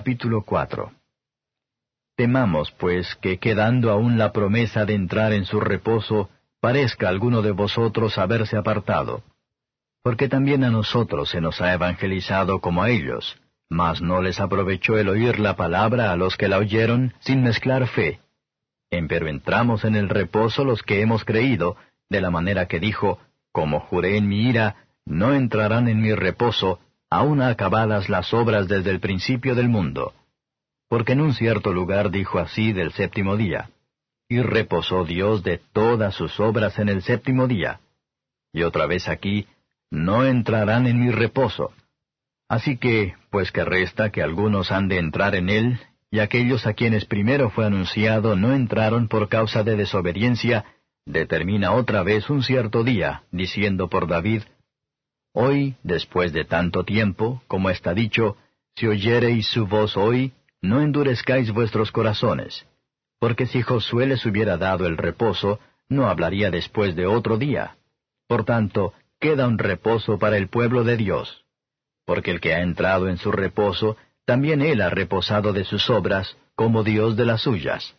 Capítulo 4 Temamos, pues, que quedando aún la promesa de entrar en su reposo, parezca alguno de vosotros haberse apartado. Porque también a nosotros se nos ha evangelizado como a ellos, mas no les aprovechó el oír la palabra a los que la oyeron sin mezclar fe. Empero entramos en el reposo los que hemos creído, de la manera que dijo, como juré en mi ira, no entrarán en mi reposo, aun acabadas las obras desde el principio del mundo. Porque en un cierto lugar dijo así del séptimo día, y reposó Dios de todas sus obras en el séptimo día. Y otra vez aquí, no entrarán en mi reposo. Así que, pues que resta que algunos han de entrar en él, y aquellos a quienes primero fue anunciado no entraron por causa de desobediencia, determina otra vez un cierto día, diciendo por David, Hoy, después de tanto tiempo, como está dicho, si oyereis su voz hoy, no endurezcáis vuestros corazones, porque si Josué les hubiera dado el reposo, no hablaría después de otro día. Por tanto, queda un reposo para el pueblo de Dios. Porque el que ha entrado en su reposo, también él ha reposado de sus obras, como Dios de las suyas.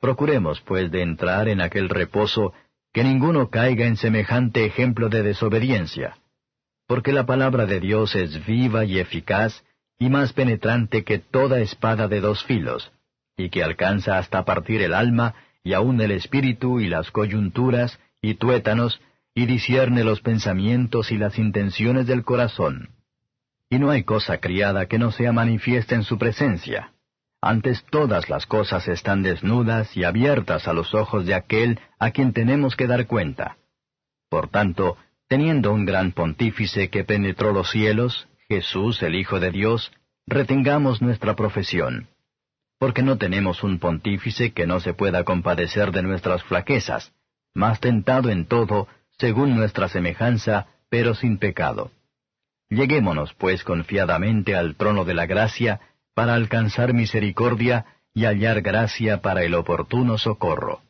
Procuremos, pues, de entrar en aquel reposo, que ninguno caiga en semejante ejemplo de desobediencia porque la palabra de Dios es viva y eficaz, y más penetrante que toda espada de dos filos, y que alcanza hasta partir el alma, y aun el espíritu y las coyunturas, y tuétanos, y discierne los pensamientos y las intenciones del corazón. Y no hay cosa criada que no sea manifiesta en su presencia. Antes todas las cosas están desnudas y abiertas a los ojos de aquel a quien tenemos que dar cuenta. Por tanto, Teniendo un gran pontífice que penetró los cielos, Jesús el Hijo de Dios, retengamos nuestra profesión. Porque no tenemos un pontífice que no se pueda compadecer de nuestras flaquezas, mas tentado en todo, según nuestra semejanza, pero sin pecado. Lleguémonos, pues, confiadamente al trono de la gracia, para alcanzar misericordia y hallar gracia para el oportuno socorro.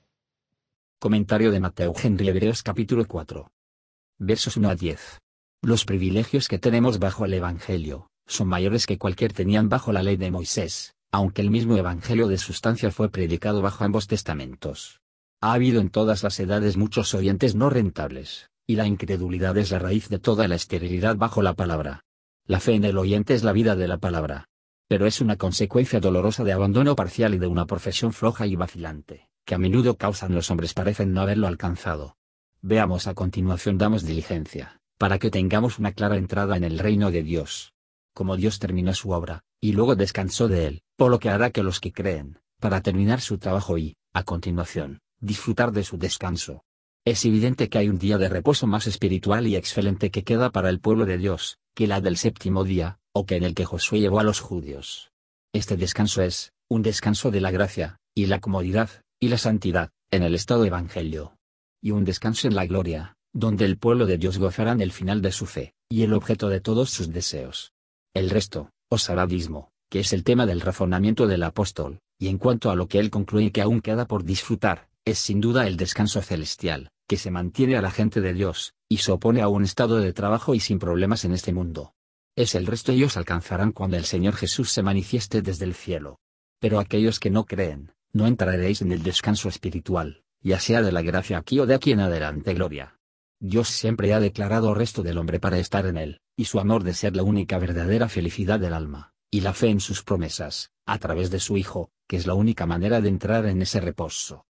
Comentario de Mateo Henry capítulo 4 versos 1 a 10. Los privilegios que tenemos bajo el Evangelio, son mayores que cualquier tenían bajo la ley de Moisés, aunque el mismo Evangelio de sustancia fue predicado bajo ambos testamentos. Ha habido en todas las edades muchos oyentes no rentables, y la incredulidad es la raíz de toda la esterilidad bajo la palabra. La fe en el oyente es la vida de la palabra. Pero es una consecuencia dolorosa de abandono parcial y de una profesión floja y vacilante, que a menudo causan los hombres parecen no haberlo alcanzado. Veamos a continuación damos diligencia, para que tengamos una clara entrada en el reino de Dios. Como Dios terminó su obra, y luego descansó de él, por lo que hará que los que creen, para terminar su trabajo y, a continuación, disfrutar de su descanso. Es evidente que hay un día de reposo más espiritual y excelente que queda para el pueblo de Dios, que la del séptimo día, o que en el que Josué llevó a los judíos. Este descanso es, un descanso de la gracia, y la comodidad, y la santidad, en el estado evangelio y un descanso en la gloria, donde el pueblo de Dios gozará en el final de su fe, y el objeto de todos sus deseos. El resto, o saradismo, que es el tema del razonamiento del apóstol, y en cuanto a lo que él concluye que aún queda por disfrutar, es sin duda el descanso celestial, que se mantiene a la gente de Dios, y se opone a un estado de trabajo y sin problemas en este mundo. Es el resto ellos alcanzarán cuando el Señor Jesús se manifieste desde el cielo. Pero aquellos que no creen, no entraréis en el descanso espiritual, ya sea de la gracia aquí o de aquí en adelante gloria. Dios siempre ha declarado resto del hombre para estar en él, y su amor de ser la única verdadera felicidad del alma, y la fe en sus promesas, a través de su Hijo, que es la única manera de entrar en ese reposo.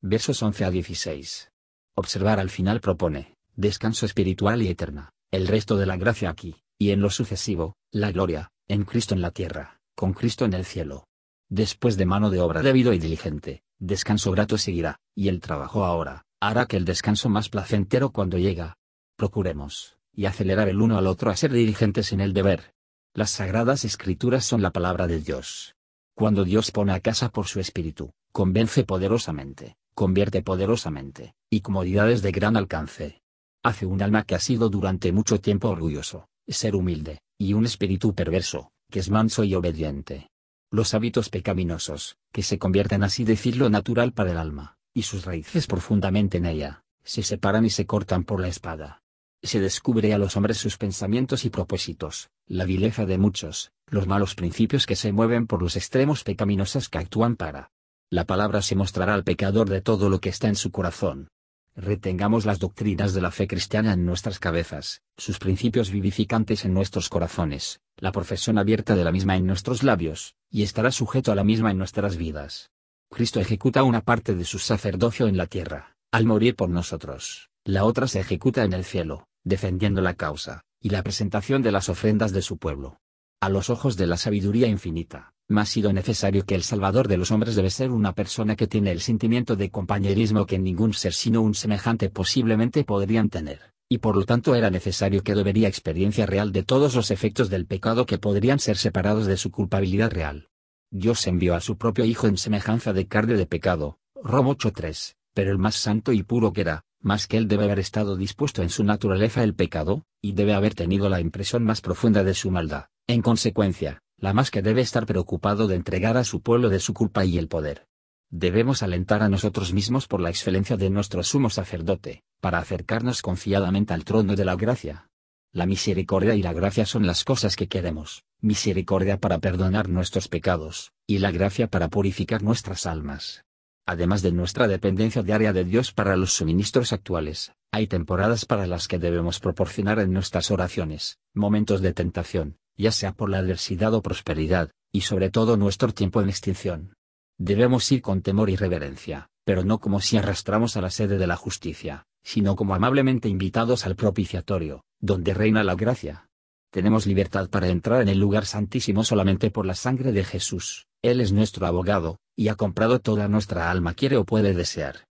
Versos 11 a 16. Observar al final propone, descanso espiritual y eterna, el resto de la gracia aquí, y en lo sucesivo, la gloria, en Cristo en la tierra, con Cristo en el cielo. Después de mano de obra debido y diligente, descanso grato seguirá, y el trabajo ahora, hará que el descanso más placentero cuando llega. Procuremos, y acelerar el uno al otro a ser diligentes en el deber. Las sagradas escrituras son la palabra de Dios. Cuando Dios pone a casa por su espíritu, convence poderosamente, convierte poderosamente, y comodidades de gran alcance. Hace un alma que ha sido durante mucho tiempo orgulloso, ser humilde, y un espíritu perverso, que es manso y obediente los hábitos pecaminosos, que se convierten así decirlo natural para el alma, y sus raíces profundamente en ella, se separan y se cortan por la espada. Se descubre a los hombres sus pensamientos y propósitos, la vileza de muchos, los malos principios que se mueven por los extremos pecaminosos que actúan para. La palabra se mostrará al pecador de todo lo que está en su corazón. Retengamos las doctrinas de la fe cristiana en nuestras cabezas, sus principios vivificantes en nuestros corazones, la profesión abierta de la misma en nuestros labios, y estará sujeto a la misma en nuestras vidas. Cristo ejecuta una parte de su sacerdocio en la tierra, al morir por nosotros, la otra se ejecuta en el cielo, defendiendo la causa, y la presentación de las ofrendas de su pueblo. A los ojos de la sabiduría infinita, más sido necesario que el Salvador de los hombres debe ser una persona que tiene el sentimiento de compañerismo que ningún ser sino un semejante posiblemente podrían tener, y por lo tanto era necesario que debería experiencia real de todos los efectos del pecado que podrían ser separados de su culpabilidad real. Dios envió a su propio Hijo en semejanza de carne de pecado, Rom 8.3, pero el más santo y puro que era, más que él debe haber estado dispuesto en su naturaleza el pecado, y debe haber tenido la impresión más profunda de su maldad, en consecuencia, la más que debe estar preocupado de entregar a su pueblo de su culpa y el poder. Debemos alentar a nosotros mismos por la excelencia de nuestro sumo sacerdote, para acercarnos confiadamente al trono de la gracia. La misericordia y la gracia son las cosas que queremos, misericordia para perdonar nuestros pecados, y la gracia para purificar nuestras almas. Además de nuestra dependencia diaria de Dios para los suministros actuales, hay temporadas para las que debemos proporcionar en nuestras oraciones, momentos de tentación, ya sea por la adversidad o prosperidad, y sobre todo nuestro tiempo en extinción. Debemos ir con temor y reverencia, pero no como si arrastramos a la sede de la justicia, sino como amablemente invitados al propiciatorio, donde reina la gracia. Tenemos libertad para entrar en el lugar santísimo solamente por la sangre de Jesús, Él es nuestro abogado, y ha comprado toda nuestra alma quiere o puede desear.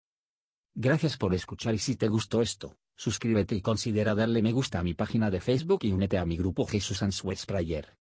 Gracias por escuchar y si te gustó esto, Suscríbete y considera darle me gusta a mi página de Facebook y únete a mi grupo Jesús Answers Prayer.